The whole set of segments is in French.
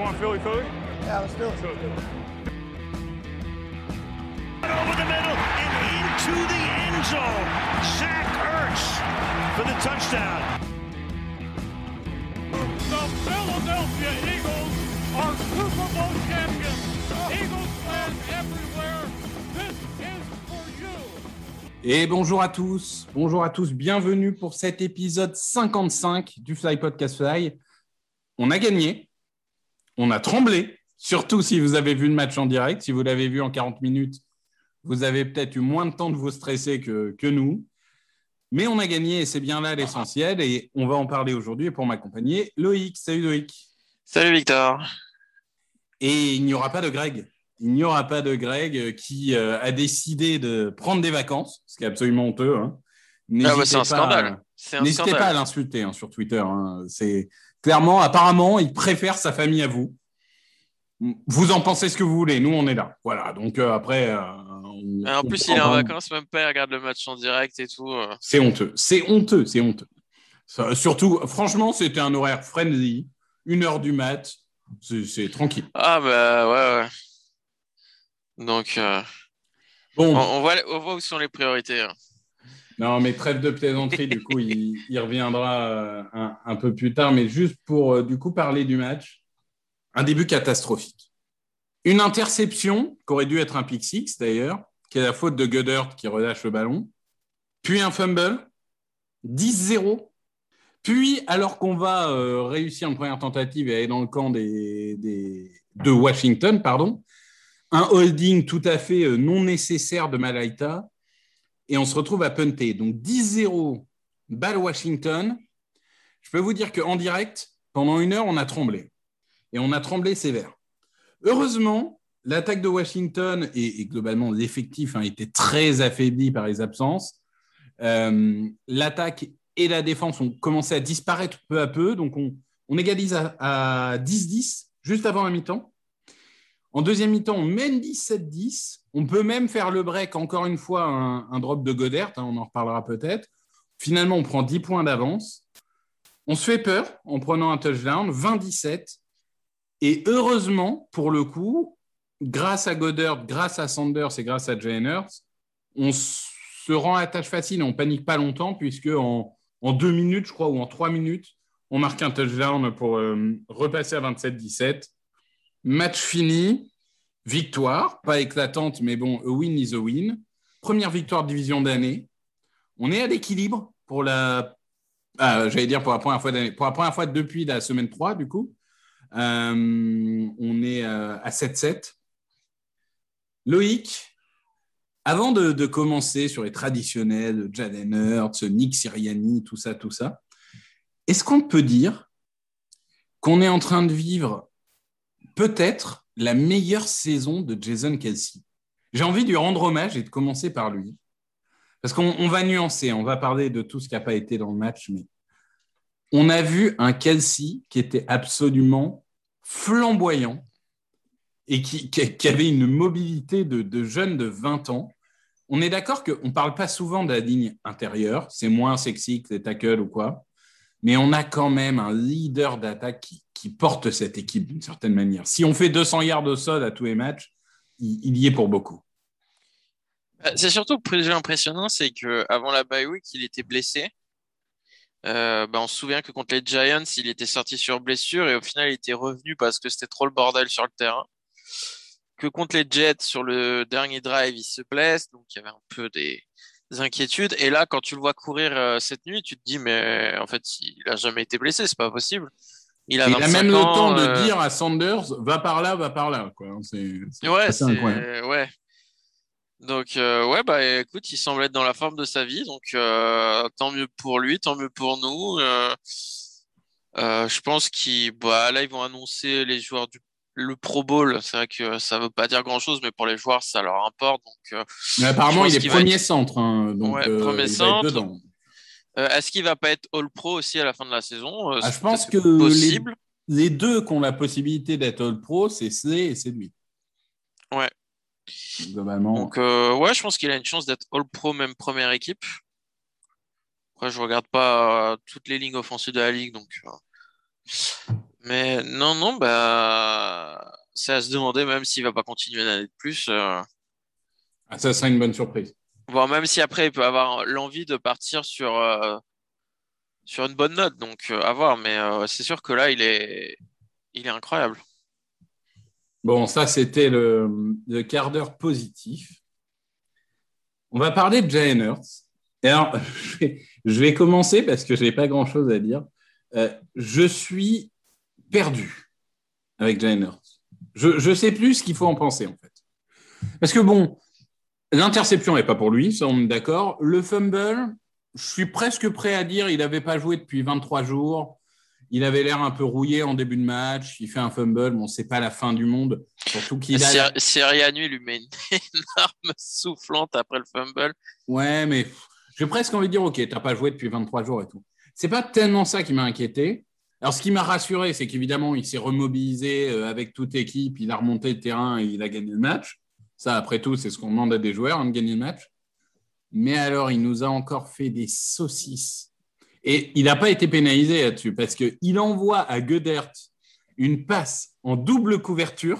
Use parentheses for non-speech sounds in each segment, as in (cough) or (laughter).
want Philly Philly? Yeah, let's do it. Over the middle and into the end zone. Zach Ertz for the touchdown. The Philadelphia Eagles are Super Bowl champions. Eagles fans everywhere, this is for you. Et bonjour à tous, bonjour à tous, bienvenue pour cet épisode 55 du Fly Podcast Fly. On a gagné, on a tremblé, surtout si vous avez vu le match en direct. Si vous l'avez vu en 40 minutes, vous avez peut-être eu moins de temps de vous stresser que, que nous. Mais on a gagné et c'est bien là l'essentiel. Et on va en parler aujourd'hui. Pour m'accompagner, Loïc. Salut Loïc. Salut Victor. Et il n'y aura pas de Greg. Il n'y aura pas de Greg qui euh, a décidé de prendre des vacances, ce qui est absolument honteux. hein. Ah bah, N'hésitez c'est un pas- scandale. N'hésitez pas à l'insulter hein, sur Twitter. hein. C'est clairement, apparemment, il préfère sa famille à vous. Vous en pensez ce que vous voulez. Nous, on est là. Voilà. Donc euh, après, euh, on- Et en plus, il est en vacances, même pas, il regarde le match en direct et tout. euh. C'est honteux. C'est honteux. C'est honteux. Ça, surtout, franchement, c'était un horaire friendly. Une heure du mat. C'est tranquille. Ah bah ouais, ouais. Donc, Bon, on, on voit, on voit où sont les priorités. hein. Non, mais trêve de plaisanterie, du coup, il, reviendra euh, un, peu plus tard. Mais juste pour, euh, du coup, parler du match, un début catastrophique. Une interception, qui aurait dû être un pick six d'ailleurs, qui est la faute de Goddard qui relâche le ballon. Puis un fumble, 10-0. Puis, alors qu'on va euh, réussir une première tentative et aller dans le camp des, de Washington, pardon, un holding tout à fait non nécessaire de Malaita et on se retrouve à punter. Donc 10-0, balle Washington. Je peux vous dire qu'en direct, pendant une heure, on a tremblé. Et on a tremblé sévère. Heureusement, l'attaque de Washington et, globalement l'effectif a été très affaibli par les absences. Euh, l'attaque et la défense ont commencé à disparaître peu à peu. Donc on, on égalise à, à 10-10 juste avant la mi-temps. En deuxième mi-temps, on mène 17-10. On peut même faire le break, encore une fois, un, drop de Godert, hein, on en reparlera peut-être. Finalement, on prend 10 points d'avance. On se fait peur en prenant un touchdown, 20-17. Et heureusement, pour le coup, grâce à Goddard, grâce à Sanders et grâce à Jalen Hurts, on se rend à la tâche facile on panique pas longtemps, puisque en, en deux minutes, je crois, ou en trois minutes, on marque un touchdown pour euh, repasser à 27-17. Match fini, victoire, pas éclatante, mais bon, a win is a win. Première victoire de division d'année. On est à l'équilibre pour la. ah, J'allais dire pour la première fois. Pour la première fois depuis la semaine 3, du coup. Euh, on est euh, à 7-7. Loïc, avant de, de commencer sur les traditionnels, Jalen Hurts, Nick Siriani, tout ça, tout ça, est-ce qu'on peut dire qu'on est en train de vivre peut-être la meilleure saison de Jason Kelsey. J'ai envie de lui rendre hommage et de commencer par lui. Parce qu'on on va nuancer, on va parler de tout ce qui n'a pas été dans le match, mais on a vu un Kelsey qui était absolument flamboyant et qui, avait une mobilité de, de jeune de 20 ans. On est d'accord qu'on ne parle pas souvent de la ligne intérieure, c'est moins sexy que les tackles ou quoi, mais on a quand même un leader d'attaque qui, porte cette équipe d'une certaine manière. Si on fait 200 yards au sol à tous les matchs, il, y est pour beaucoup. Euh, C'est surtout impressionnant, c'est que avant la bye week, il était blessé. Euh, bah, on se souvient que contre les Giants, il était sorti sur blessure et au final, il était revenu parce que c'était trop le bordel sur le terrain. Que contre les Jets, sur le dernier drive, il se blesse, donc il y avait un peu des inquiétudes. Et là, quand tu le vois courir euh, cette nuit, tu te dis, mais en fait, il a jamais été blessé, c'est pas possible. Il a, il a 25 même le temps de euh, dire à Sanders va par là, va par là. Quoi. C'est, c'est Ouais, c'est ouais. Donc euh, ouais bah écoute, il semble être dans la forme de sa vie, donc tant mieux pour lui, tant mieux pour nous. Je pense qu'ils bah là ils vont annoncer les joueurs du le Pro Bowl. C'est vrai que ça veut pas dire grand chose, mais pour les joueurs ça leur importe. Donc euh, Mais apparemment, il est premier être- centre. hein, donc, Ouais, euh, premier il va être centre. dedans. euh, est-ce qu'il va pas être All Pro aussi à la fin de la saison? Euh, Ah, je pense que les, possible. les deux qui ont la possibilité d'être All-Pro, c'est Slay et c'est lui. Ouais. Globalement. Donc euh, ouais, je pense qu'il a une chance d'être All Pro même première équipe. Après, je regarde pas toutes les lignes offensives de la ligue, donc. Mais non, non, bah, c'est à se demander même s'il va pas continuer une année de plus. euh, Ah, ça serait une bonne surprise. voire même si après il peut avoir l'envie de partir sur, euh, sur une bonne note. Donc euh, à voir. Mais c'est sûr que là, il est, il est incroyable. Bon, ça, c'était le, le quart d'heure positif. On va parler de Jalen Hurts. Et alors, (laughs) je vais, je vais commencer parce que je n'ai pas grand-chose à dire. Euh, je suis perdu avec Jalen Hurts. Je ne sais plus ce qu'il faut en penser, en fait. Parce que, bon, l'interception n'est pas pour lui, ça, on est d'accord. Le fumble, je suis presque prêt à dire il n'avait pas joué depuis 23 jours. Il avait l'air un peu rouillé en début de match. Il fait un fumble. Bon, c'est pas la fin du monde. Surtout qu'il a. Sirianni lui met une (laughs) énorme soufflante après le fumble. Ouais, mais j'ai presque envie de dire, OK, t'as pas joué depuis 23 jours et tout. C'est pas tellement ça qui m'a inquiété. Alors, ce qui m'a rassuré, c'est qu'évidemment, il s'est remobilisé euh, avec toute équipe, il a remonté le terrain et il a gagné le match. Ça, après tout, c'est ce qu'on demande à des joueurs, hein, de gagner le match. Mais alors, il nous a encore fait des saucisses. Et il n'a pas été pénalisé là-dessus parce qu'il envoie à Goddard une passe en double couverture.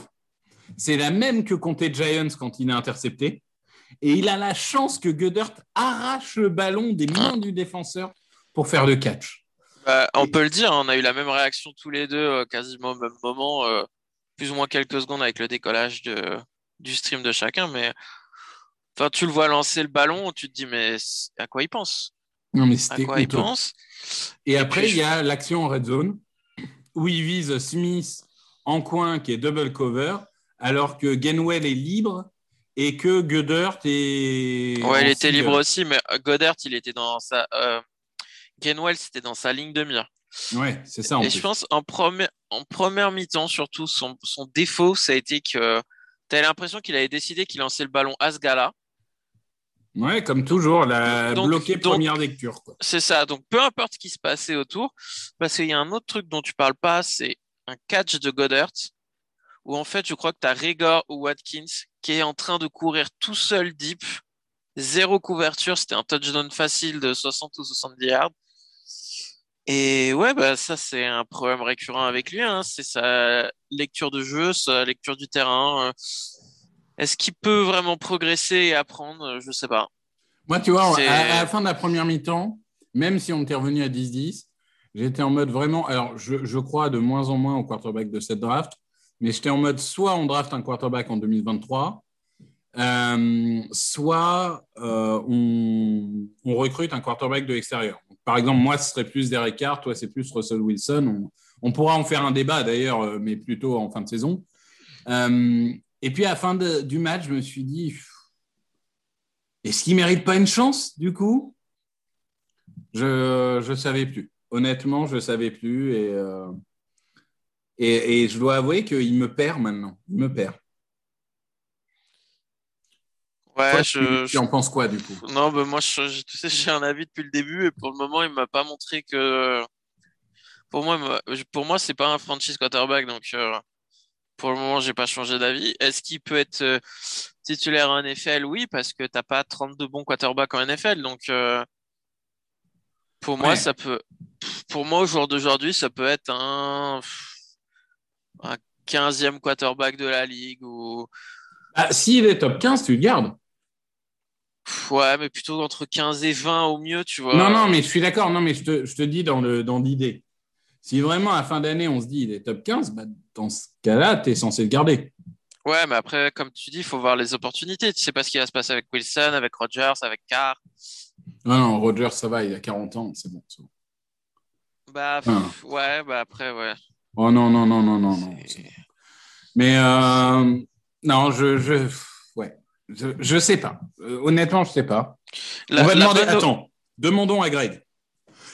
C'est la même que comptait Giants quand il a intercepté. Et il a la chance que Goddard arrache le ballon des mains du défenseur pour faire le catch. Bah, on peut le dire, on a eu la même réaction tous les deux, euh, quasiment au même moment, euh, plus ou moins quelques secondes avec le décollage de, du stream de chacun. Mais enfin, tu le vois lancer le ballon, tu te dis, mais à quoi il pense? Non, mais c'était quoi il honteux. pense? Et après, il y a l'action en red zone où il vise Smith en coin qui est double cover, alors que Gainwell est libre et que Goddard est. Ouais, il était libre aussi, mais euh, Goddard, il était dans sa. Euh, Gainwell, c'était dans sa ligne de mire. Ouais, c'est ça. En Et plus. je pense en première, en première mi-temps, surtout, son, son défaut, ça a été que tu as l'impression qu'il avait décidé qu'il lançait le ballon à ce gars-là. Ouais, comme toujours, la Donc- bloqué donc- première lecture. C'est ça. Donc, peu importe ce qui se passait autour, parce qu'il y a un autre truc dont tu parles pas, c'est un catch de Goddard, où en fait, je crois que tu as Rega ou Watkins qui est en train de courir tout seul deep, zéro couverture, c'était un touchdown facile de 60 ou 70 yards. Et ouais, bah, ça, c'est un problème récurrent avec lui, hein. C'est sa lecture de jeu, sa lecture du terrain. euh. Est-ce qu'il peut vraiment progresser et apprendre? Je sais pas. Moi, tu vois, à, la fin de la première mi-temps, même si on était revenu à 10-10, j'étais en mode vraiment. Alors, je, je crois de moins en moins au quarterback de cette draft, mais j'étais en mode soit on draft un quarterback en 2023, euh, soit euh, on, on recrute un quarterback de l'extérieur. Par exemple, moi, ce serait plus Derek Carr, toi, c'est plus Russell Wilson. On, pourra en faire un débat d'ailleurs, euh, mais plutôt en fin de saison. Euh, et puis à la fin du match, je me suis dit, est-ce qu'il ne mérite pas une chance, du coup? Je ne savais plus. Honnêtement, je ne savais plus. Et, euh, et, et je dois avouer qu'il me perd maintenant. Il me perd. Ouais, Toi, je, tu, en penses quoi, du coup? Non, bah moi, je, tu sais, j'ai un avis depuis le début et pour le moment, il m'a pas montré que. Pour moi, pour moi, c'est pas un franchise quarterback, donc euh, pour le moment, j'ai pas changé d'avis. Est-ce qu'il peut être euh, titulaire en NFL? Oui, parce que t'as pas 32 bons quarterbacks en NFL, donc euh, pour moi, ça peut. Pour moi, au jour d'aujourd'hui, ça peut être un un 15e quarterback de la ligue ou ah, S'il est top 15, tu le gardes. Ouais, mais plutôt entre 15 et 20 au mieux, tu vois. Non, non, mais je suis d'accord. Non, mais je te, je te dis dans le- dans l'idée. si vraiment à la fin d'année, on se dit il est top 15, bah, dans ce cas-là, tu es censé le garder. Ouais, mais après, comme tu dis, il faut voir les opportunités. Tu sais pas ce qui va se passer avec Wilson, avec Rodgers, avec Carr. Non, non, Roger, ça va, il a 40 ans, c'est bon. Bah, Ah. ouais, bah après, ouais. Oh non, non, non, non, non, non. Mais euh, non, je, je, je, je sais pas. Euh, honnêtement, je sais pas. La- On va la demander. bonne- Attends, demandons à Greg.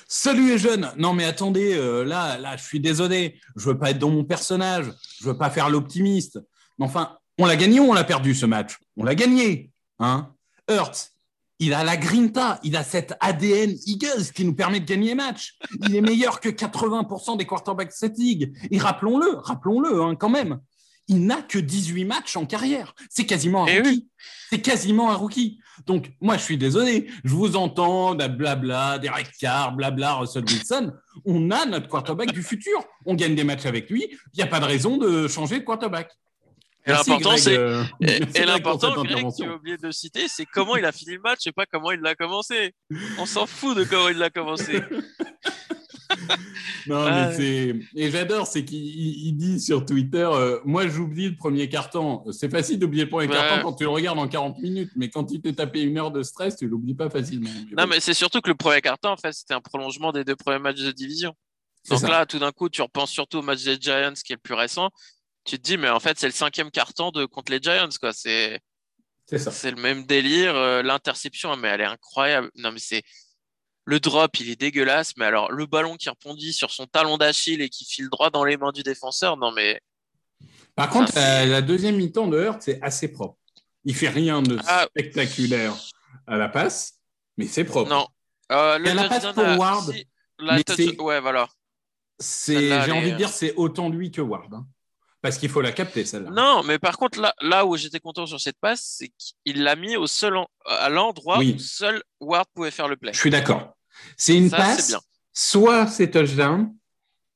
Salut les jeunes. Non, mais attendez, euh, là, là, je suis désolé. Je veux pas être dans mon personnage. Je veux pas faire l'optimiste. Mais enfin, on l'a gagné ou on l'a perdu ce match? On l'a gagné, hein? Hurts, il a la grinta, il a cet ADN Eagles qui nous permet de gagner les matchs. Il est meilleur que 80% des quarterbacks de cette ligue. Et rappelons-le, rappelons-le, hein, quand même. Il n'a que 18 matchs en carrière. C'est quasiment un Eh rookie. oui. C'est quasiment un rookie. Donc, moi, je suis désolé. Je vous entends, blabla, Derek Carr, blabla, Russell Wilson. On a notre quarterback du futur. On gagne des matchs avec lui. Il n'y a pas de raison de changer de quarterback. Et l'important, c'est- euh, Et, l'important, as oublié de citer, c'est comment il a fini le match et pas comment il l'a commencé. On s'en fout de comment il l'a commencé. (laughs) (laughs) Non, Ah, mais c'est. Et j'adore, c'est qu'il il- il dit sur Twitter euh, Moi, j'oublie le premier carton. C'est facile d'oublier le premier carton quand tu le regardes en 40 minutes, mais quand tu t'es tapé une heure de stress, tu l'oublies pas facilement. Non, mais c'est surtout que le premier carton, en fait, c'était un prolongement des deux premiers matchs de division. Donc ça. là, tout d'un coup, tu repenses surtout au match des Giants, qui est le plus récent. Tu te dis, mais en fait, c'est le cinquième carton de contre les Giants, quoi. C'est C'est ça. c'est le même délire. Euh, L'interception, mais elle est incroyable. Non, mais c'est le drop, il est dégueulasse. Mais alors, le ballon qui rebondit sur son talon d'Achille et qui file droit dans les mains du défenseur, non, mais Par contre, euh, la deuxième mi-temps de Hurt, c'est assez propre. Il fait rien de Ah. spectaculaire à la passe, mais c'est propre. non. Euh, le la passe pour Ward, si, la mais touch- c'est- Ouais, voilà. C'est, j'ai envie est- de dire, c'est autant lui que Ward. hein. Parce qu'il faut la capter, celle-là. Non, mais par contre, là, là où j'étais content sur cette passe, c'est qu'il l'a mis au seul en- à l'endroit Oui. où seul Ward pouvait faire le play. Je suis d'accord. C'est une Ça, passe, bien. soit c'est touchdown,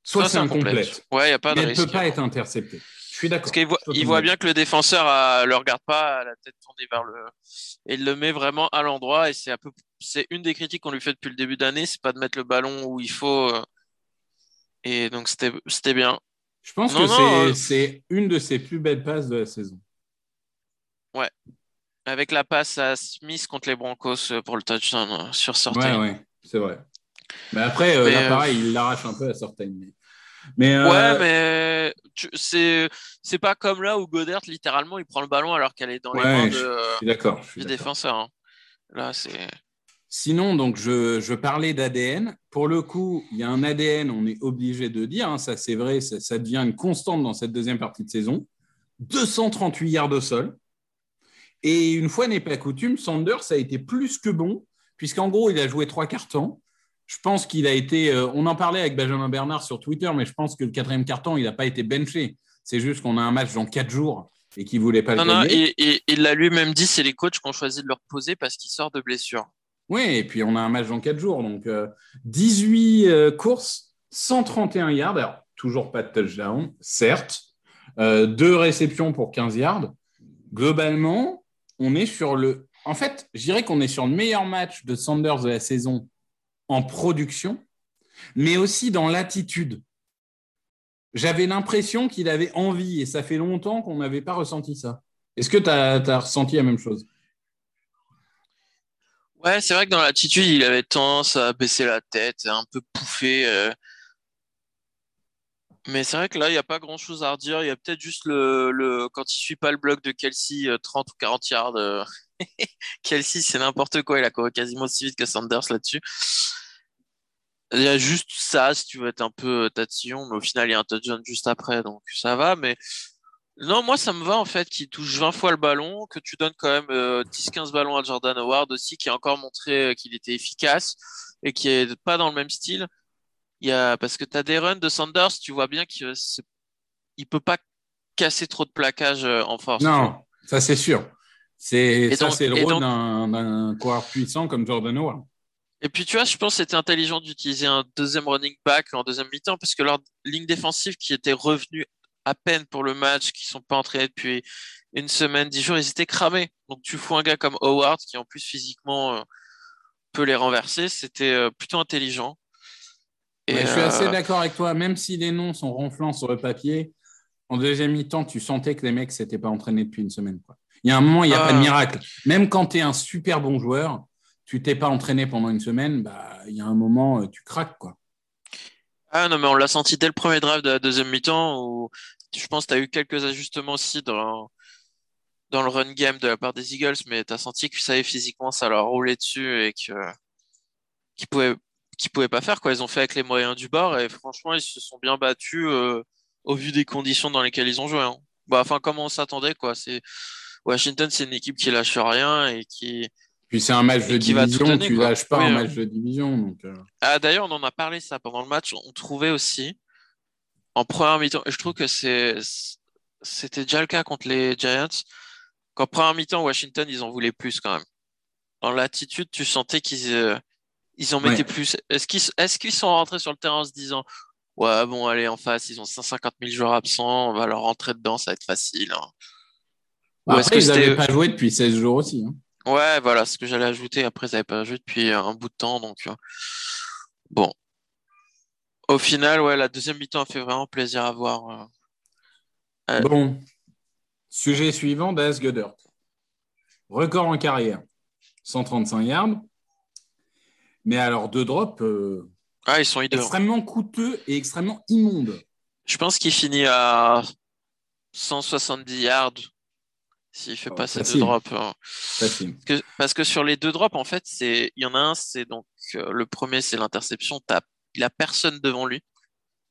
soit, c'est incomplète. Ouais, il n'y a pas de Mais elle ne peut pas être interceptée. Je suis d'accord. Parce qu'il voit, il voit bien que le défenseur ne le regarde pas, à la tête tournée vers le. Et il le met vraiment à l'endroit. Et c'est un peu, c'est une des critiques qu'on lui fait depuis le début d'année, c'est pas de mettre le ballon où il faut. euh. Et donc c'était, c'était bien. Je pense Non, que non, c'est, euh, une de ses plus belles passes de la saison. Avec la passe à Smith contre les Broncos euh, pour le touchdown euh, sur sortie. Ouais, ouais, c'est vrai. Mais après, euh, Mais, là, euh, pareil, il l'arrache un peu à Sortain. Mais, euh, Ouais, mais c'est c'est pas comme là où Godert littéralement il prend le ballon alors qu'elle est dans les Ouais, mains je- de- d'accord. du défenseur. hein. Là, c'est Sinon, donc, je, je parlais d'ADN. Pour le coup, il y a un ADN, on est obligé de dire, hein, ça c'est vrai, ça, ça devient une constante dans cette deuxième partie de saison. 238 yards au sol. Et une fois n'est pas coutume, Sanders a été plus que bon, puisqu'en gros, il a joué trois cartons. Je pense qu'il a été. euh, on en parlait avec Benjamin Bernard sur Twitter, mais je pense que le quatrième carton, il n'a pas été benché. C'est juste qu'on a un match dans quatre jours et qu'il ne voulait pas non le non gagner. il il- l'a lui-même dit c'est les coachs qui ont choisi de le reposer parce qu'il sort de blessure. Oui, et puis on a un match dans 4 jours. Donc, euh, 18 euh, courses, 131 yards. Alors, toujours pas de touchdown, certes. Euh, deux réceptions pour 15 yards. Globalement, on est sur le. En fait, je dirais qu'on est sur le meilleur match de Sanders de la saison en production, mais aussi dans l'attitude. J'avais l'impression qu'il avait envie, et ça fait longtemps qu'on n'avait pas ressenti ça. Est-ce que tu as, ressenti la même chose? Ouais, c'est vrai que dans l'attitude, il avait tendance à baisser la tête, un peu pouffer. euh. Mais c'est vrai que là, il n'y a pas grand-chose à redire. Il y a peut-être juste le, quand il suit pas le bloc de Kelsey, euh, 30 ou 40 yards. euh. (laughs) Kelsey, c'est n'importe quoi. Il a couru quasiment aussi vite que Sanders là-dessus. Il y a juste ça, si tu veux être un peu euh, tatillon, mais au final, il y a un touchdown juste après, donc ça va. Mais non, moi, ça me va en fait qu'il touche 20 fois le ballon, que tu donnes quand même euh, 10-15 ballons à Jordan Howard aussi, qui a encore montré euh, qu'il était efficace et qui est pas dans le même style. Il y a, parce que tu as des runs de Sanders, tu vois bien qu'il ne peut pas casser trop de plaquage euh, en force. Non, ça c'est sûr. C'est ça, c'est le rôle d'un coureur puissant comme Jordan Howard. Et puis, tu vois, je pense que c'était intelligent d'utiliser un deuxième running back en deuxième mi-temps parce que leur ligne défensive qui était revenue à peine pour le match, qui sont pas entraînés depuis une semaine, dix jours, ils étaient cramés. Donc, tu fous un gars comme Howard qui, en plus, physiquement, euh, peut les renverser. C'était euh, plutôt intelligent. Et, Ouais, je suis euh, assez d'accord avec toi, même si les noms sont ronflants sur le papier, en deuxième mi-temps, tu sentais que les mecs ne s'étaient pas entraînés depuis une semaine. quoi. Il y a un moment, il n'y a Ah. pas de miracle. Même quand tu es un super bon joueur, tu t'es pas entraîné pendant une semaine, bah, il y a un moment, euh, tu craques. Quoi. Ah non, mais on l'a senti dès le premier drive de la deuxième mi-temps où je pense que tu as eu quelques ajustements aussi dans, dans le run game de la part des Eagles, mais tu as senti que ça est, physiquement, ça leur roulait dessus et que qu'ils pouvaient, qu'ils pouvaient pas faire quoi. Ils ont fait avec les moyens du bord et franchement, ils se sont bien battus euh, au vu des conditions dans lesquelles ils ont joué. hein. Bah, enfin, comme on s'attendait, quoi. C'est Washington, c'est une équipe qui lâche rien et qui. Puis c'est un match de division, donner, tu quoi. lâches pas Oui, un hein. match de division. Donc, euh, Ah, d'ailleurs, on en a parlé ça pendant le match. On trouvait aussi en première mi-temps, et je trouve que c'est c'était déjà le cas contre les Giants. Qu'en première mi-temps, Washington, ils en voulaient plus quand même. Dans l'attitude, tu sentais qu'ils euh, ils en mettaient Ouais. plus. Est-ce qu'ils est-ce qu'ils sont rentrés sur le terrain en se disant Ouais, bon, allez, en face, ils ont 150 000 joueurs absents, on va leur rentrer dedans, ça va être facile. hein. Ou Après, est-ce que ils n'avaient pas joué depuis 16 jours aussi. hein. Ouais, voilà, ce que j'allais ajouter. Après, ils n'avaient pas joué depuis un bout de temps, donc euh, bon. Au final, ouais, la deuxième mi-temps a fait vraiment plaisir à voir. euh. Bon, sujet suivant, Dallas Goddard. Record en carrière, 135 yards. Mais alors, deux drops euh, Ah, ils sont hideux. extrêmement coûteux et extrêmement immondes. Je pense qu'il finit à 170 yards s'il fait Oh, pas ces deux facile. drops. hein. Facile. Parce que, parce que sur les deux drops, en fait, c'est il y en a un, c'est donc euh, le premier, c'est l'interception. Il a personne devant lui.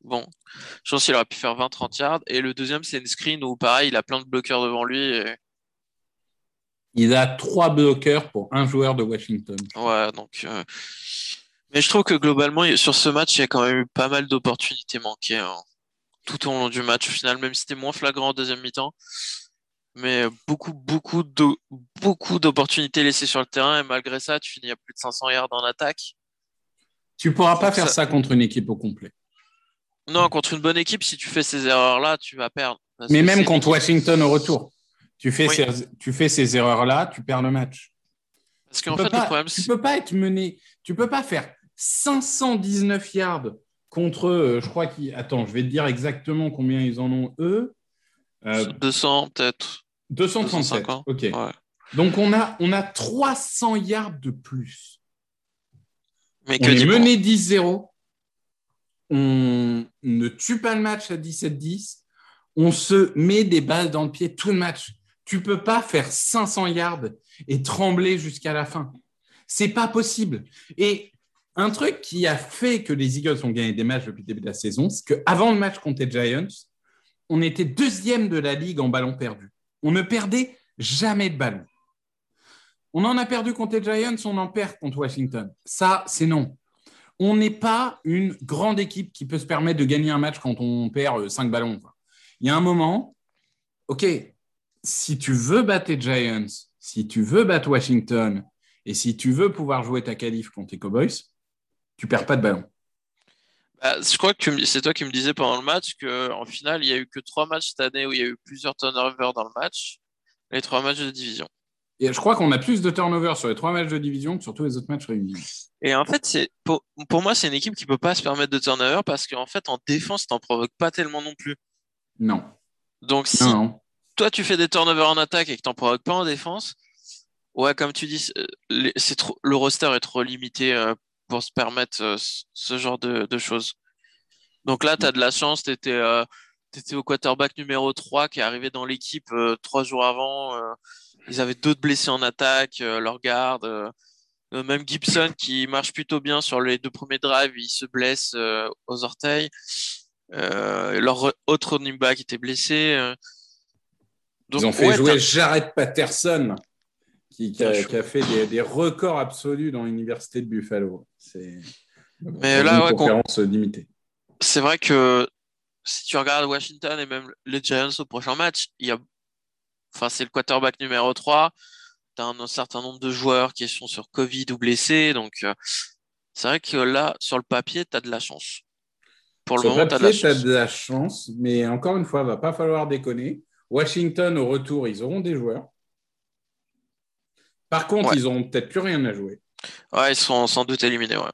Bon, je pense qu'il aurait pu faire 20-30 yards. Et le deuxième, c'est une screen où pareil, il a plein de bloqueurs devant lui. et- Il a trois bloqueurs pour un joueur de Washington. Ouais, donc. euh, Mais je trouve que globalement, sur ce match, il y a quand même eu pas mal d'opportunités manquées hein, tout au long du match. Au final, même si c'était moins flagrant en deuxième mi-temps. Mais beaucoup, beaucoup de, beaucoup d'opportunités laissées sur le terrain. Et malgré ça, tu finis à plus de 500 yards en attaque. Tu pourras pas faire ça- ça contre une équipe au complet. Non, contre une bonne équipe, si tu fais ces erreurs-là, tu vas perdre. Parce Mais même contre Washington au retour. Tu fais, Oui. ces, tu fais ces erreurs-là, tu perds le match. Parce qu'en fait, pas, le problème, tu peux pas être mené. Tu peux pas faire 519 yards contre, euh, je crois qu'ils. Attends, je vais te dire exactement combien ils en ont eux. Euh, 200, peut-être. 237. 250. Ok. Ouais. Donc on a, on a 300 yards de plus. Mais On que est dis mené 10-0. On ne tue pas le match à 17-10. On se met des balles dans le pied tout le match. Tu peux pas faire 500 yards et trembler jusqu'à la fin. C'est pas possible. Et un truc qui a fait que les Eagles ont gagné des matchs depuis le début de la saison, c'est qu'avant le match contre les Giants, on était deuxième de la ligue en ballon perdu. On ne perdait jamais de ballon. On en a perdu contre les Giants, on en perd contre Washington. Ça, c'est non. On n'est pas une grande équipe qui peut se permettre de gagner un match quand on perd 5 ballons. quoi. Il y a un moment, OK, si tu veux battre les Giants, si tu veux battre Washington, et si tu veux pouvoir jouer ta qualif contre les Cowboys, tu perds pas de ballon. Bah, je crois que tu c'est toi qui me disais pendant le match qu'en finale, il n'y a eu que trois matchs cette année où il y a eu plusieurs turnovers dans le match. Les trois matchs de division. Et je crois qu'on a plus de turnover sur les trois matchs de division que sur tous les autres matchs réunis. Et en fait, c'est pour, pour moi, c'est une équipe qui peut pas se permettre de turnover parce qu'en fait, en défense, t'en provoques pas tellement non plus. Non. Donc, si Non, non. toi, tu fais des turnovers en attaque et que t'en provoques pas en défense, ouais, comme tu dis, c'est- c'est trop, le roster est trop limité euh, pour se permettre euh, ce- genre de, de choses. Donc là, tu as de la chance, tu étais, au quarterback numéro 3 qui est arrivé dans l'équipe euh, trois jours avant. euh, ils avaient d'autres blessés en attaque, euh, leur garde. euh, euh, même Gibson qui marche plutôt bien sur les deux premiers drives, il se blesse euh, aux orteils. Euh, leur re- autre running back était blessé. euh. Donc, Ils ont fait ouais, jouer Jared Patterson, qui, qui a, qui fait des, des records absolus dans l'université de Buffalo. C'est Mais là, une ouais, conférence limitée. c'est vrai que si tu regardes Washington et même les Giants au prochain match, il y a, enfin, c'est le quarterback numéro 3. Tu as un, un certain nombre de joueurs qui sont sur Covid ou blessés. Donc, euh, c'est vrai que là, sur le papier, tu as de la chance. Pour le Sur moment, tu as de la chance. de la chance, mais encore une fois, il va pas falloir déconner. Washington, au retour, ils auront des joueurs. Par contre, Ouais. ils n'auront peut-être plus rien à jouer. Ouais, ils sont sans doute éliminés. Ouais.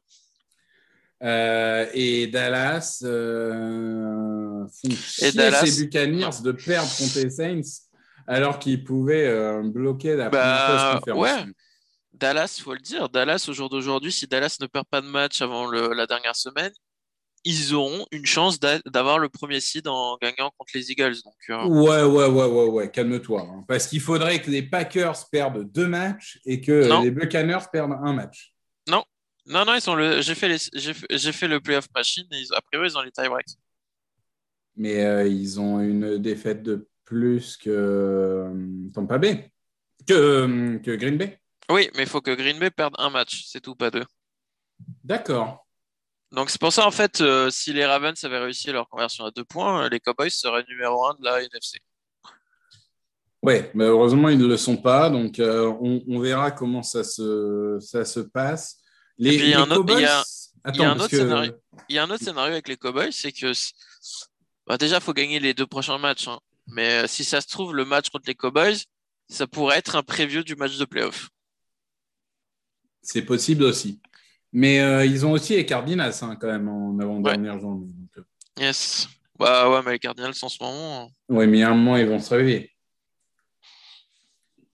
Euh, et Dallas euh, chier Dallas- ces Buccaneers de perdre contre les Saints alors qu'ils pouvaient euh, bloquer la Bah, première conférence. ouais. Dallas, faut le dire, Dallas, au jour d'aujourd'hui, si Dallas ne perd pas de match avant le- la dernière semaine, ils auront une chance d'a- d'avoir le premier seed en gagnant contre les Eagles. Donc, euh, Ouais, ouais, ouais, ouais, ouais, calme-toi. hein. Parce qu'il faudrait que les Packers perdent deux matchs et que Non. les Buccaneers perdent un match. Non, non, ils ont le. J'ai fait les... fait... le playoff machine et ils... a priori ils ont les tie-breaks. Mais euh, ils ont une défaite de plus que euh, Tampa Bay, que, que Green Bay. Oui, mais il faut que Green Bay perde un match, c'est tout, pas deux. D'accord. Donc c'est pour ça en fait, euh, si les Ravens avaient réussi leur conversion à deux points, euh, les Cowboys seraient numéro un de la NFC. Ouais, mais heureusement, ils ne le sont pas. Donc, euh, on, on verra comment ça se, ça se passe. Les, il y a un autre- scénario. Il y a un autre scénario avec les Cowboys, c'est que bah, déjà, il faut gagner les deux prochains matchs. hein. Mais euh, si ça se trouve, le match contre les Cowboys, ça pourrait être un preview du match de playoff. C'est possible aussi. Mais euh, ils ont aussi les Cardinals hein, quand même en avant-dernière journée. Donc, euh, Yes. Bah ouais, mais les Cardinals en ce moment. Oui, mais à un moment, ils vont se réveiller.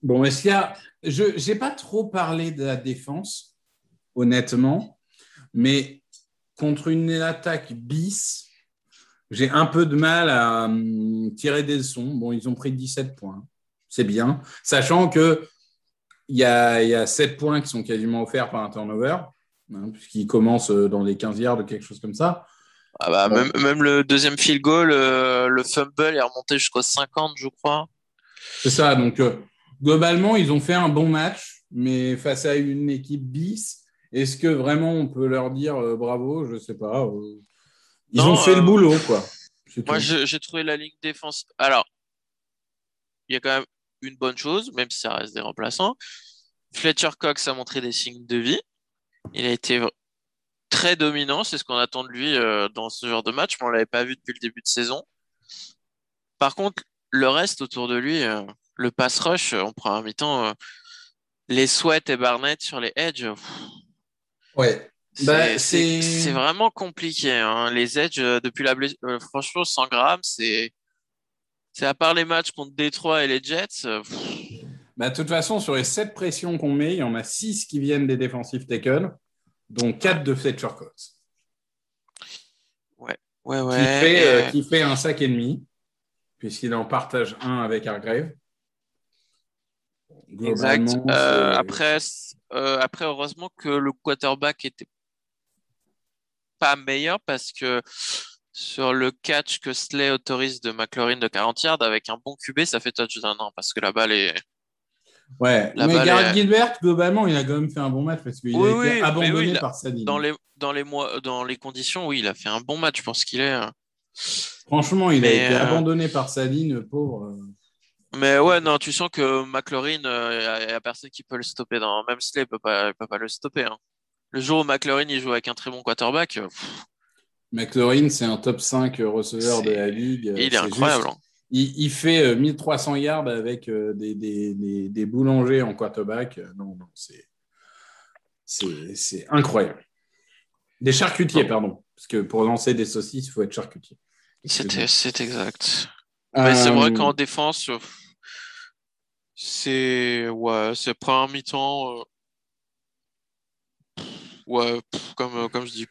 Bon, est-ce qu'il y a. Je n'ai pas trop parlé de la défense, honnêtement, mais contre une attaque bis, j'ai un peu de mal à hum, tirer des leçons. Bon, ils ont pris 17 points. C'est bien. Sachant que il y a, il y a 7 points qui sont quasiment offerts par un turnover, hein, puisqu'ils commencent euh, dans les 15 yards quelque chose comme ça. Ah bah, Ouais. même, même le deuxième field goal, euh, le fumble est remonté jusqu'au 50, je crois. C'est ça. Donc, euh, globalement, ils ont fait un bon match, mais face à une équipe bis, est-ce que vraiment on peut leur dire euh, bravo? Je ne sais pas. euh, ils Non, ont fait euh, le boulot, quoi. Moi, j'ai trouvé la ligne défense. Alors, il y a quand même une bonne chose, même si ça reste des remplaçants. Fletcher Cox a montré des signes de vie. Il a été très dominant, c'est ce qu'on attend de lui euh, dans ce genre de match, mais on l'avait pas vu depuis le début de saison. Par contre, le reste autour de lui, euh, le pass rush, euh, on prend un mi-temps, les Sweat et Barnett sur les edges, Ouais. c'est Bah, c'est- vraiment compliqué. hein. Les edges, depuis la blessure, franchement, 100 grammes, c'est. C'est à part les matchs contre Détroit et les Jets. pff, Bah, de toute façon, sur les 7 pressions qu'on met, il y en a 6 qui viennent des défensifs tackles, dont 4 de Fletcher Cox, ouais, qui, ouais. fait, euh, qui fait un sac et demi, puisqu'il en partage un avec Hargrave. Exact. Euh, après, euh, après, heureusement que le quarterback était pas meilleur parce que sur le catch que Slay autorise de McLaurin de 40 yards avec un bon QB, ça fait touchdown. hein, parce que la balle est. Ouais, La mais est- Gilbert, globalement, il a quand même fait un bon match parce qu'il Oui, a été abandonné oui, par Sadine. Dans les, dans les mois, dans les conditions, oui, il a fait un bon match pour ce qu'il est. hein. Franchement, il Mais, a été euh, abandonné par Sadine, pauvre. euh. Mais ouais, non, tu sens que McLaurin, il n'y a, personne qui peut le stopper. Dans... Même Slay ne peut pas, peut pas le stopper. hein. Le jour où McLaurin il joue avec un très bon quarterback, euh, pff, McLaurin, c'est un top 5 receveur de la ligue. il est incroyable. juste- hein. Il, il fait euh, 1300 yards avec euh, des, des, des, des boulangers en quarterback. Euh, Non, non, c'est, c'est, c'est incroyable. Des charcutiers, Non. pardon. Parce que pour lancer des saucisses, il faut être charcutier. C'est exact. C'est Euh, vrai qu'en défense, euh, c'est ouais, c'est première mi-temps. euh, Ouais, pff, comme, euh, comme je dis.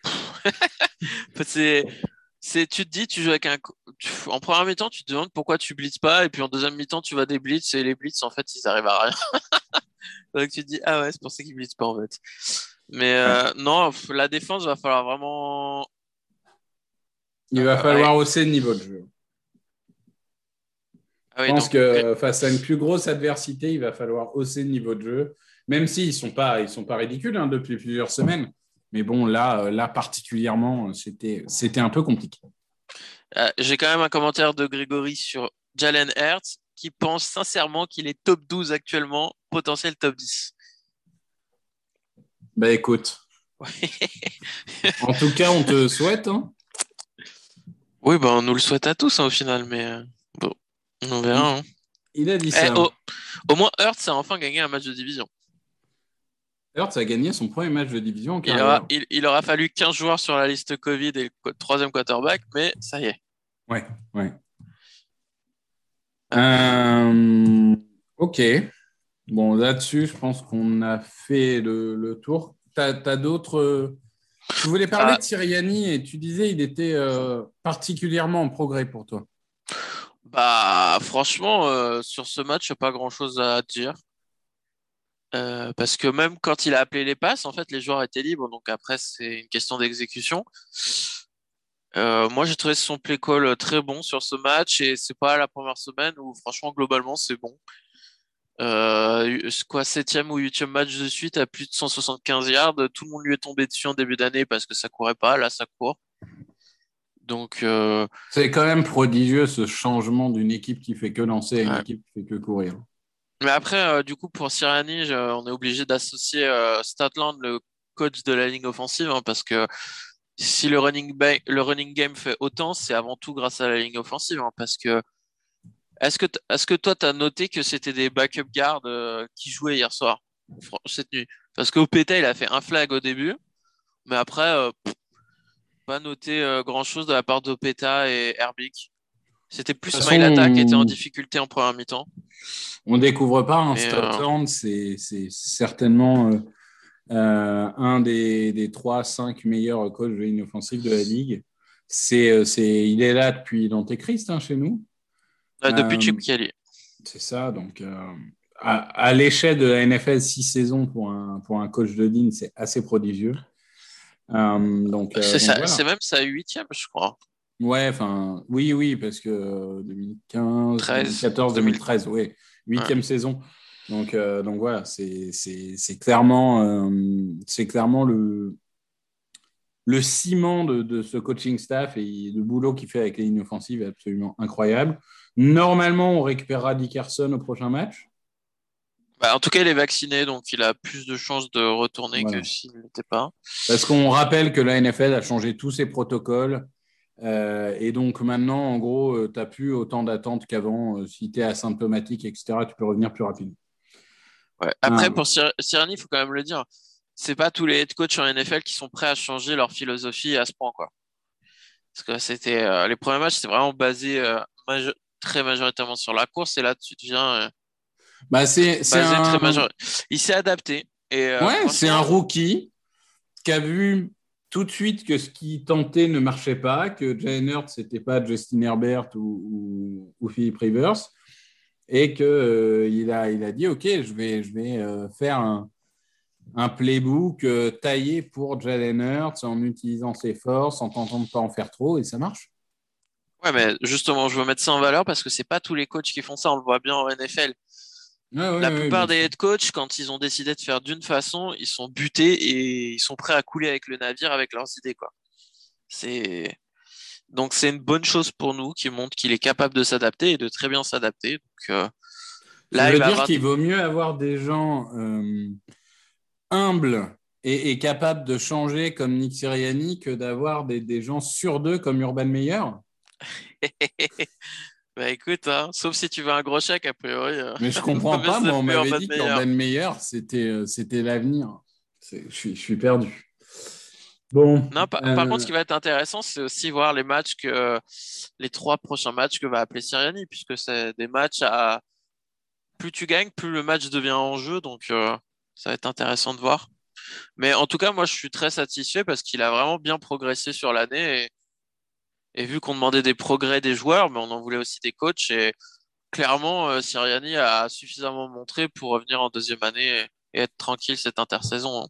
c'est, (laughs) c'est, tu te dis, tu joues avec un. tu- en première mi-temps, tu te demandes pourquoi tu blitzes pas, et puis en deuxième mi-temps, tu vas des blitz, et les blitz, en fait, ils arrivent à rien. (laughs) Donc tu te dis, ah ouais, c'est pour ça qu'ils blitzent pas, en fait. Mais euh, non, la défense va falloir vraiment. il va euh, falloir hausser le niveau de jeu. Ah oui, Je pense donc, que face à une plus grosse adversité, il va falloir hausser le niveau de jeu, même s'ils ne sont, pas, ils sont pas ridicules hein, depuis plusieurs semaines. Mais bon, là, euh, là particulièrement, euh, c'était, c'était un peu compliqué. Euh, J'ai quand même un commentaire de Grégory sur Jalen Hurts qui pense sincèrement qu'il est top 12 actuellement, potentiel top 10. Bah écoute, en tout cas, on te souhaite. hein. oui, ben, on nous le souhaite à tous hein, au final, mais euh, bon, on verra. hein. Il a dit Eh, ça. au, moins, Hurts a enfin gagné un match de division. Hurts a gagné son premier match de division en Il aura, il, il aura fallu 15 joueurs sur la liste Covid et le troisième quarterback, mais ça y est. Ouais, ouais. Euh, ok. Bon, là-dessus, je pense qu'on a fait le, le tour. Tu as, d'autres. euh, Tu voulais parler Ah. de Siriani et tu disais il était euh, particulièrement en progrès pour toi. Bah, franchement, euh, sur ce match, pas grand-chose à dire. Euh, parce que même quand il a appelé les passes, en fait, les joueurs étaient libres. Donc après, c'est une question d'exécution. Euh, moi, j'ai trouvé son play call très bon sur ce match et c'est pas la première semaine où, franchement, globalement, c'est bon. Euh, quoi, septième ou huitième match de suite à plus de 175 yards. Tout le monde lui est tombé dessus en début d'année parce que ça courait pas. Là, ça court. Donc, euh, C'est quand même prodigieux ce changement d'une équipe qui fait que lancer à une Ouais. équipe qui fait que courir. Mais après, euh, du coup, pour Sirianni, je- on est obligé d'associer euh, Statland, le coach de la ligne offensive, hein, parce que si le running, le running game fait autant, c'est avant tout grâce à la ligne offensive. hein, parce que est-ce que, t- est-ce que toi, tu as noté que c'était des backup guards euh, qui jouaient hier soir, cette nuit? Parce qu'Opeta, il a fait un flag au début, mais après, euh, pas noté euh, grand-chose de la part d'Opeta et Herbig. C'était plus toute Mailata qui était en façon, difficulté en première mi-temps. On découvre pas un Statland, c'est c'est certainement euh, euh, un des, des 3-5 meilleurs coachs de ligne offensive de la ligue. C'est, c'est, il est là depuis l'Antéchrist hein, chez nous. Depuis Chip Kelly. C'est ça. Donc, à, à l'échelle de la NFL, 6 saisons pour un, pour un coach de ligne, c'est assez prodigieux. Euh, donc, euh, C'est donc ça- voilà. c'est même sa huitième, je crois. Ouais, enfin, oui, oui, parce que euh, 2015, 13, 2014, 2013, oui, huitième saison. Donc, euh, donc voilà, c'est clairement, euh, c'est clairement le, le ciment de, de ce coaching staff et le boulot qu'il fait avec les lignes offensives est absolument incroyable. Normalement, on récupérera Dickerson au prochain match. Bah, en tout cas, il est vacciné, donc il a plus de chances de retourner Voilà. que s'il n'était pas. Parce qu'on rappelle que la NFL a changé tous ses protocoles. Euh, et donc maintenant, en gros, tu n'as plus autant d'attente qu'avant. Euh, si tu es asymptomatique, etc., tu peux revenir plus rapidement. Ouais. Après, Ah. pour Sirianni, il faut quand même le dire, c'est pas tous les head coachs en NFL qui sont prêts à changer leur philosophie à ce point, quoi. Parce que c'était euh, les premiers matchs, c'était vraiment basé euh, très majoritairement sur la course, et là, tu deviens euh, Bah, c'est un, major... Il s'est adapté. Et, euh, ouais, c'est un rookie qui a vu tout de suite que ce qu'il tentait ne marchait pas, que Jalen Hurts, c'était pas Justin Herbert ou, ou, ou Philip Rivers, et que euh, a, dit ok, je vais, euh, faire un, playbook euh, taillé pour Jalen Hurts en utilisant ses forces, en tentant de pas en faire trop, et ça marche. Ouais, mais justement, je veux mettre ça en valeur parce que c'est pas tous les coachs qui font ça, on le voit bien en NFL. Ouais, La ouais, plupart des head coachs, quand ils ont décidé de faire d'une façon, ils sont butés et ils sont prêts à couler avec le navire avec leurs idées, quoi. C'est donc c'est une bonne chose pour nous qui montre qu'il est capable de s'adapter et de très bien s'adapter. Donc euh, Ça veut il va dire avoir qu'il vaut mieux avoir des gens euh, humbles et, et capables de changer comme Nick Sirianni que d'avoir des, des gens sur deux comme Urban Meyer? (laughs) bah écoute, hein, sauf si tu veux un gros chèque, a priori. euh, Mais je (laughs) comprends pas, moi on m'avait dit Meyer. qu'Urban Meyer c'était euh, c'était l'avenir. Je suis, je suis perdu. Bon. Non, par, par euh, contre, ce qui va être intéressant, c'est aussi voir les matchs que les trois prochains matchs que va appeler Sirianni, puisque c'est des matchs à plus tu gagnes, plus le match devient en jeu, donc euh, ça va être intéressant de voir. Mais en tout cas, moi, je suis très satisfait parce qu'il a vraiment bien progressé sur l'année et, et vu qu'on demandait des progrès des joueurs, mais on en voulait aussi des coachs et clairement, euh, Sirianni a suffisamment montré pour revenir en deuxième année et, être tranquille cette intersaison. hein.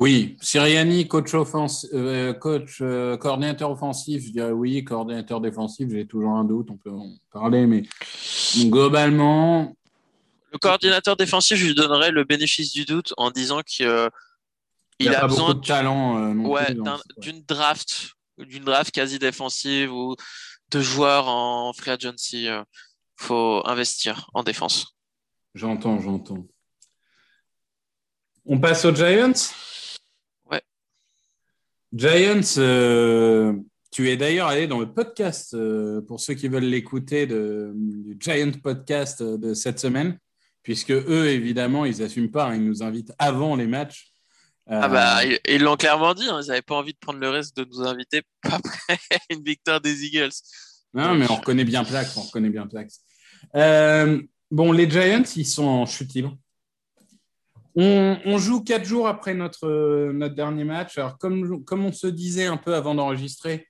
Oui, Sirianni, coach, offense, euh, coach euh, coordinateur offensif, je dirais oui, coordinateur défensif, j'ai toujours un doute, on peut en parler, mais globalement, Le coordinateur défensif, je lui donnerais le bénéfice du doute en disant qu'il euh, il a besoin de talent ouais. d'une draft, d'une draft quasi défensive ou de joueurs en free agency. euh, faut investir en défense. J'entends, j'entends. On passe aux Giants? Ouais. Giants, euh, tu es d'ailleurs allé dans le podcast, euh, pour ceux qui veulent l'écouter, du Giant podcast de cette semaine, puisque eux, évidemment, ils n'assument pas, hein, ils nous invitent avant les matchs. Ah Euh, bah, ils ils l'ont clairement dit, hein, ils n'avaient pas envie de prendre le risque de nous inviter (laughs) après une victoire des Eagles. Non, mais on reconnaît bien Plax, on reconnaît bien Plax. Euh, bon, les Giants, ils sont en chute libre. On, on joue quatre jours après notre, euh, notre dernier match. Alors, comme, comme on se disait un peu avant d'enregistrer,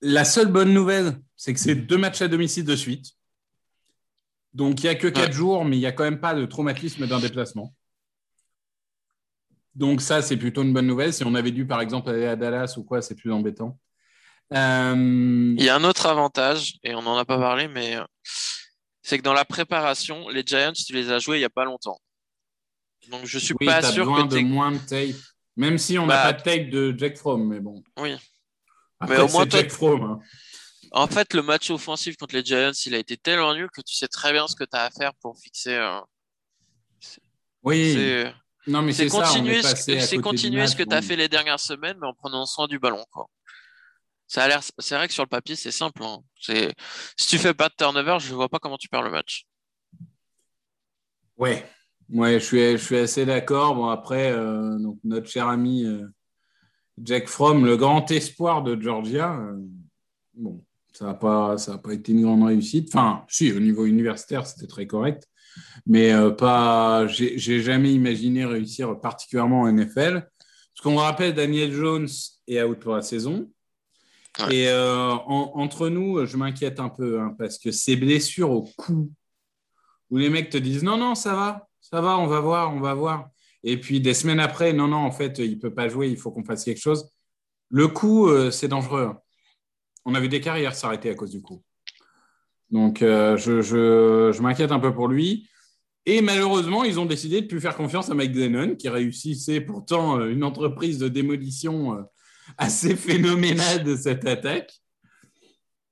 la seule bonne nouvelle, c'est que c'est deux matchs à domicile de suite. Donc, il n'y a que quatre Ouais. jours, mais il n'y a quand même pas de traumatisme d'un déplacement. Donc, ça, c'est plutôt une bonne nouvelle. Si on avait dû, par exemple, aller à Dallas ou quoi, c'est plus embêtant. Euh, Il y a un autre avantage, et on n'en a pas parlé, mais euh, c'est que dans la préparation, les Giants, tu les as joués il n'y a pas longtemps. Donc je suis oui, pas sûr besoin que de moins de tape. Même si on n'a Bah, pas de tape de Jack Fromm, mais bon. Oui. Après, Mais au moins, Jack Fromm, hein. En fait, le match offensif contre les Giants, il a été tellement nul que tu sais très bien ce que tu as à faire pour fixer. euh, Oui. C'est Non, mais c'est c'est ça. continuer, ce- c'est continuer ce que tu as fait les dernières semaines, mais en prenant soin du ballon. Quoi. Ça a l'air, c'est vrai que sur le papier, c'est simple. hein. C'est, si tu fais pas de turnover, je vois pas comment tu perds le match. Ouais, ouais, je suis, je suis assez d'accord. Bon, après, euh, donc notre cher ami euh, Jack Fromm, le grand espoir de Georgia, euh, bon, ça n'a pas, ça a pas été une grande réussite. Enfin, si, au niveau universitaire, c'était très correct, mais euh, pas, j'ai jamais imaginé réussir particulièrement en NFL. Parce qu'on rappelle, Daniel Jones est out pour la saison. Ouais. Et euh, en- entre nous, je m'inquiète un peu hein, parce que ces blessures au cou, où les mecs te disent non, non, ça va, ça va, on va voir, on va voir. Et puis des semaines après, non, non, en fait, il ne peut pas jouer, il faut qu'on fasse quelque chose. Le coup, euh, c'est dangereux. hein. On a vu des carrières s'arrêter à cause du coup. Donc, euh, je, je- je m'inquiète un peu pour lui. Et malheureusement, ils ont décidé de ne plus faire confiance à Mike Glennon, qui réussissait pourtant euh, une entreprise de démolition euh, assez (laughs) phénoménale de cette attaque.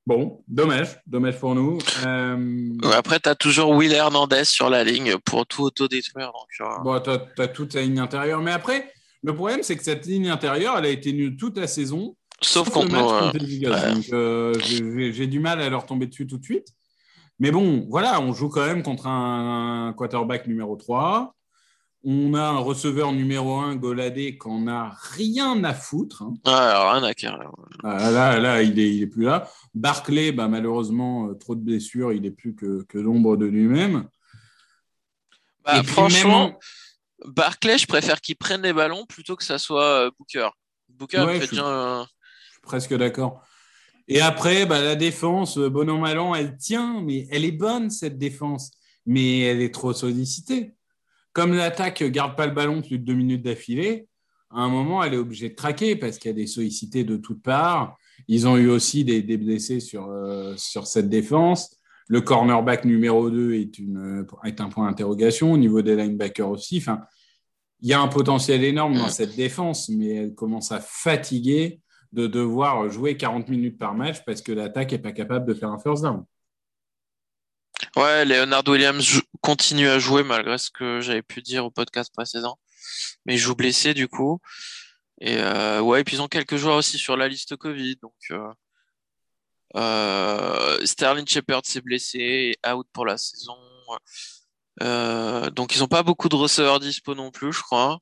Bon, dommage, dommage pour nous. Euh, Après, tu as toujours Will Hernandez sur la ligne pour tout autodétruire. Donc, euh, Bon, tu as, toute la ligne intérieure. Mais après, le problème, c'est que cette ligne intérieure, elle a été nulle toute la saison. Sauf le contre nous. euh, j'ai du mal à leur tomber dessus tout de suite. Mais bon, voilà, on joue quand même contre un, quarterback numéro 3. On a un receveur numéro 1, Goladé, qu'on n'a rien à foutre. hein. Ouais, alors, rien à carrer. Ah, là, là, il est, il est plus là. Barclay, bah, malheureusement, euh, trop de blessures, il est plus que, que l'ombre de lui-même. Bah, franchement, même Barclay, je préfère qu'il prenne les ballons plutôt que ça soit euh, Booker. Booker Ouais, il fait je déjà. euh, presque d'accord. Et après, bah, la défense, euh, bon an, mal an, elle tient, mais elle est bonne, cette défense. Mais elle est trop sollicitée. Comme l'attaque ne garde pas le ballon plus de deux minutes d'affilée, à un moment, elle est obligée de craquer parce qu'il y a des sollicités de toutes parts. Ils ont eu aussi des, blessés sur, euh, sur cette défense. Le cornerback numéro 2 est, une, euh, est un point d'interrogation au niveau des linebackers aussi. Il y a un potentiel énorme dans cette défense, mais elle commence à fatiguer de devoir jouer 40 minutes par match parce que l'attaque n'est pas capable de faire un first down. Ouais, Leonard Williams continue à jouer malgré ce que j'avais pu dire au podcast précédent. Mais il joue blessé du coup. Et euh, ouais, et puis ils ont quelques joueurs aussi sur la liste Covid. Donc euh, euh, Sterling Shepard s'est blessé, et out pour la saison. Donc ils n'ont pas beaucoup de receveurs dispo non plus, je crois.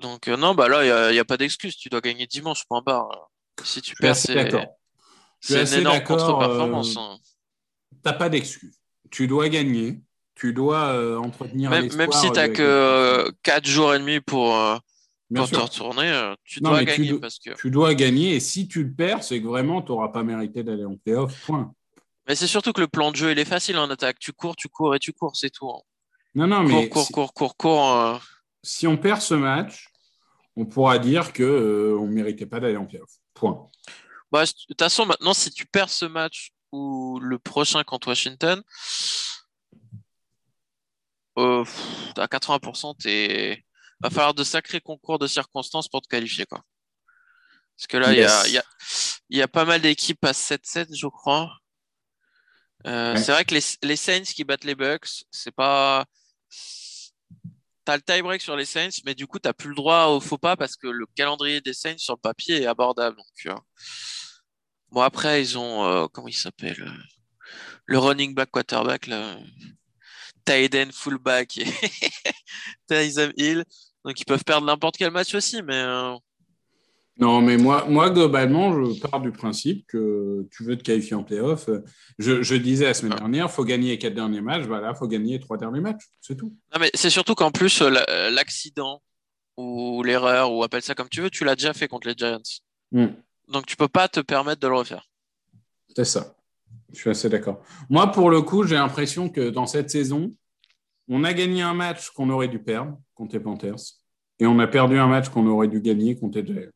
Donc euh, non, bah là, il n'y a, pas d'excuse. Tu dois gagner dimanche, point barre. Si tu perds, c'est une énorme contre-performance. euh, hein. T'as pas d'excuse. Tu dois gagner. Tu dois euh, entretenir Même, même si tu n'as que 4 jours et demi pour, euh, pour te retourner, tu Non, dois tu gagner dois- parce que. Tu dois gagner et si tu le perds, c'est que vraiment, tu n'auras pas mérité d'aller en playoff. Point. Mais c'est surtout que le plan de jeu, il est facile en attaque. Tu cours, tu cours et tu cours, c'est tout. hein. Non, non, Cours, mais cours, cours, cours, cours. euh, si on perd ce match, on pourra dire qu'on on ne méritait pas d'aller en playoff. Point. bah, de toute façon, maintenant, si tu perds ce match ou le prochain contre Washington, euh, à 80%, t'es... va falloir de sacrés concours de circonstances pour te qualifier. Quoi. Parce que là, il y, a, il y, a, il y a pas mal d'équipes à 7-7, je crois. Euh, Ouais. C'est vrai que les, les Saints qui battent les Bucks, c'est pas. Le tie-break sur les Saints, mais du coup, t'as plus le droit au faux pas parce que le calendrier des Saints sur le papier est abordable. Donc, euh, Bon, après, ils ont. euh, comment il s'appelle euh, Le running back quarterback, là. Tyden fullback et (laughs) Tyson Hill. Donc, ils peuvent perdre n'importe quel match aussi, mais. Euh, Non, mais moi, moi, globalement, je pars du principe que tu veux te qualifier en playoff. Je, je disais la semaine Ah. dernière, il faut gagner les quatre derniers matchs. Voilà, il faut gagner les trois derniers matchs. C'est tout. Non, mais c'est surtout qu'en plus, euh, la- l'accident ou l'erreur, ou appelle ça comme tu veux, tu l'as déjà fait contre les Giants. Hmm. Donc, tu peux pas te permettre de le refaire. C'est ça. Je suis assez d'accord. Moi, pour le coup, j'ai l'impression que dans cette saison, on a gagné un match qu'on aurait dû perdre contre les Panthers et on a perdu un match qu'on aurait dû gagner contre les Giants.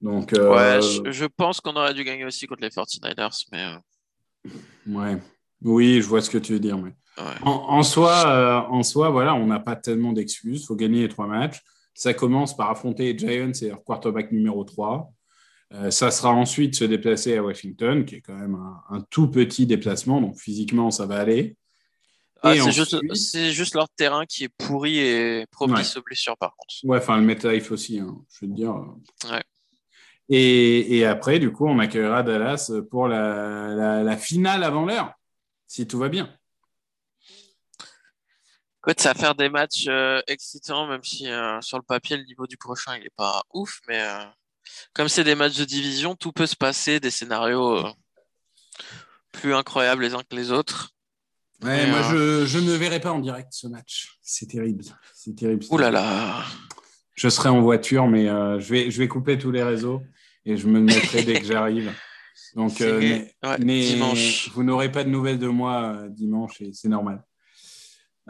Donc, euh, Ouais, je, je pense qu'on aurait dû gagner aussi contre les 49ers, mais euh, ouais. Oui, je vois ce que tu veux dire. Mais... ouais. En, en soi, euh, en soi, voilà, on n'a pas tellement d'excuses. Il faut gagner les trois matchs. Ça commence par affronter les Giants et leur quarterback numéro 3. Euh, ça sera ensuite se déplacer à Washington, qui est quand même un, un tout petit déplacement, donc physiquement ça va aller. Ah, c'est ensuite- juste, leur terrain qui est pourri et propice aux blessures, par contre. Ouais, enfin le MetLife aussi, hein, je veux te dire. Ouais. Et, et après, du coup, on accueillera Dallas pour la, la- la finale avant l'heure, si tout va bien. Écoute, ça va faire des matchs euh, excitants, même si euh, sur le papier, le niveau du prochain, il est pas ouf. Mais euh, comme c'est des matchs de division, tout peut se passer, des scénarios plus incroyables les uns que les autres. Ouais, moi, je, je ne verrai pas en direct ce match. C'est terrible. C'est terrible. Ouh là là. Je serai en voiture, mais je, vais, je vais couper tous les réseaux et je me mettrai dès que j'arrive. (laughs) Donc, euh, mais, ouais, mais dimanche. vous n'aurez pas de nouvelles de moi euh, dimanche et c'est normal.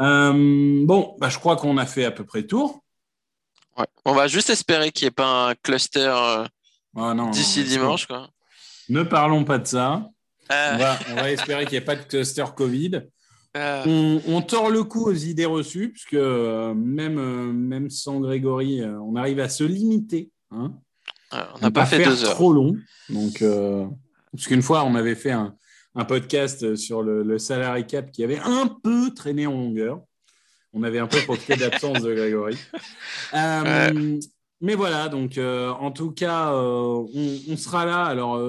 Euh, bon, bah, je crois qu'on a fait à peu près le tour. Ouais. On va juste espérer qu'il n'y ait pas un cluster euh, Ah, d'ici dimanche. Quoi. Ne parlons pas de ça. On va, on va espérer qu'il n'y ait pas de cluster Covid. On, on tord le coup aux idées reçues, puisque même, même sans Grégory, on arrive à se limiter. Hein, on n'a pas fait deux heures. trop long. Donc, euh, parce qu'une fois, on avait fait un, un podcast sur le, le salary cap qui avait un peu traîné en longueur. On avait un peu profité de l'absence de Grégory. (laughs) Euh, Mais voilà, donc euh, en tout cas, on, on sera là. Alors,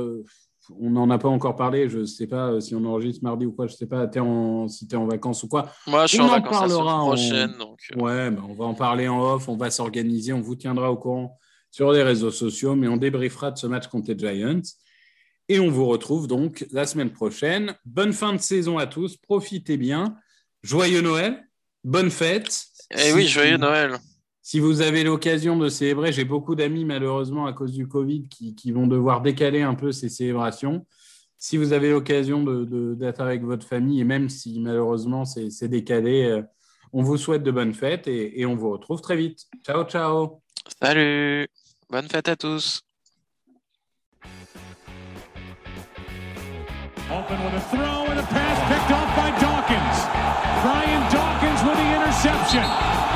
on n'en a pas encore parlé. Je ne sais pas si on enregistre mardi ou quoi. Je ne sais pas en, si tu es en vacances ou quoi. Moi, je suis on en en vacances la semaine parlera en- prochaine. Donc, Ouais, ben, on va en parler en off, on va s'organiser, on vous tiendra au courant sur les réseaux sociaux, mais on débriefera de ce match contre les Giants. Et on vous retrouve donc la semaine prochaine. Bonne fin de saison à tous, profitez bien. Joyeux Noël, bonne fête. Et Si- Eh oui, joyeux Noël. Si vous avez l'occasion de célébrer, j'ai beaucoup d'amis malheureusement à cause du Covid qui, qui vont devoir décaler un peu ces célébrations. Si vous avez l'occasion d'être avec votre famille, et même si malheureusement c'est décalé, euh, on vous souhaite de bonnes fêtes et, et on vous retrouve très vite. Ciao, ciao. Salut. Bonne fête à tous. Open with a throw and a pass picked off by Dawkins. Brian Dawkins with the interception.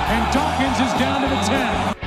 And Dawkins is down to the 10.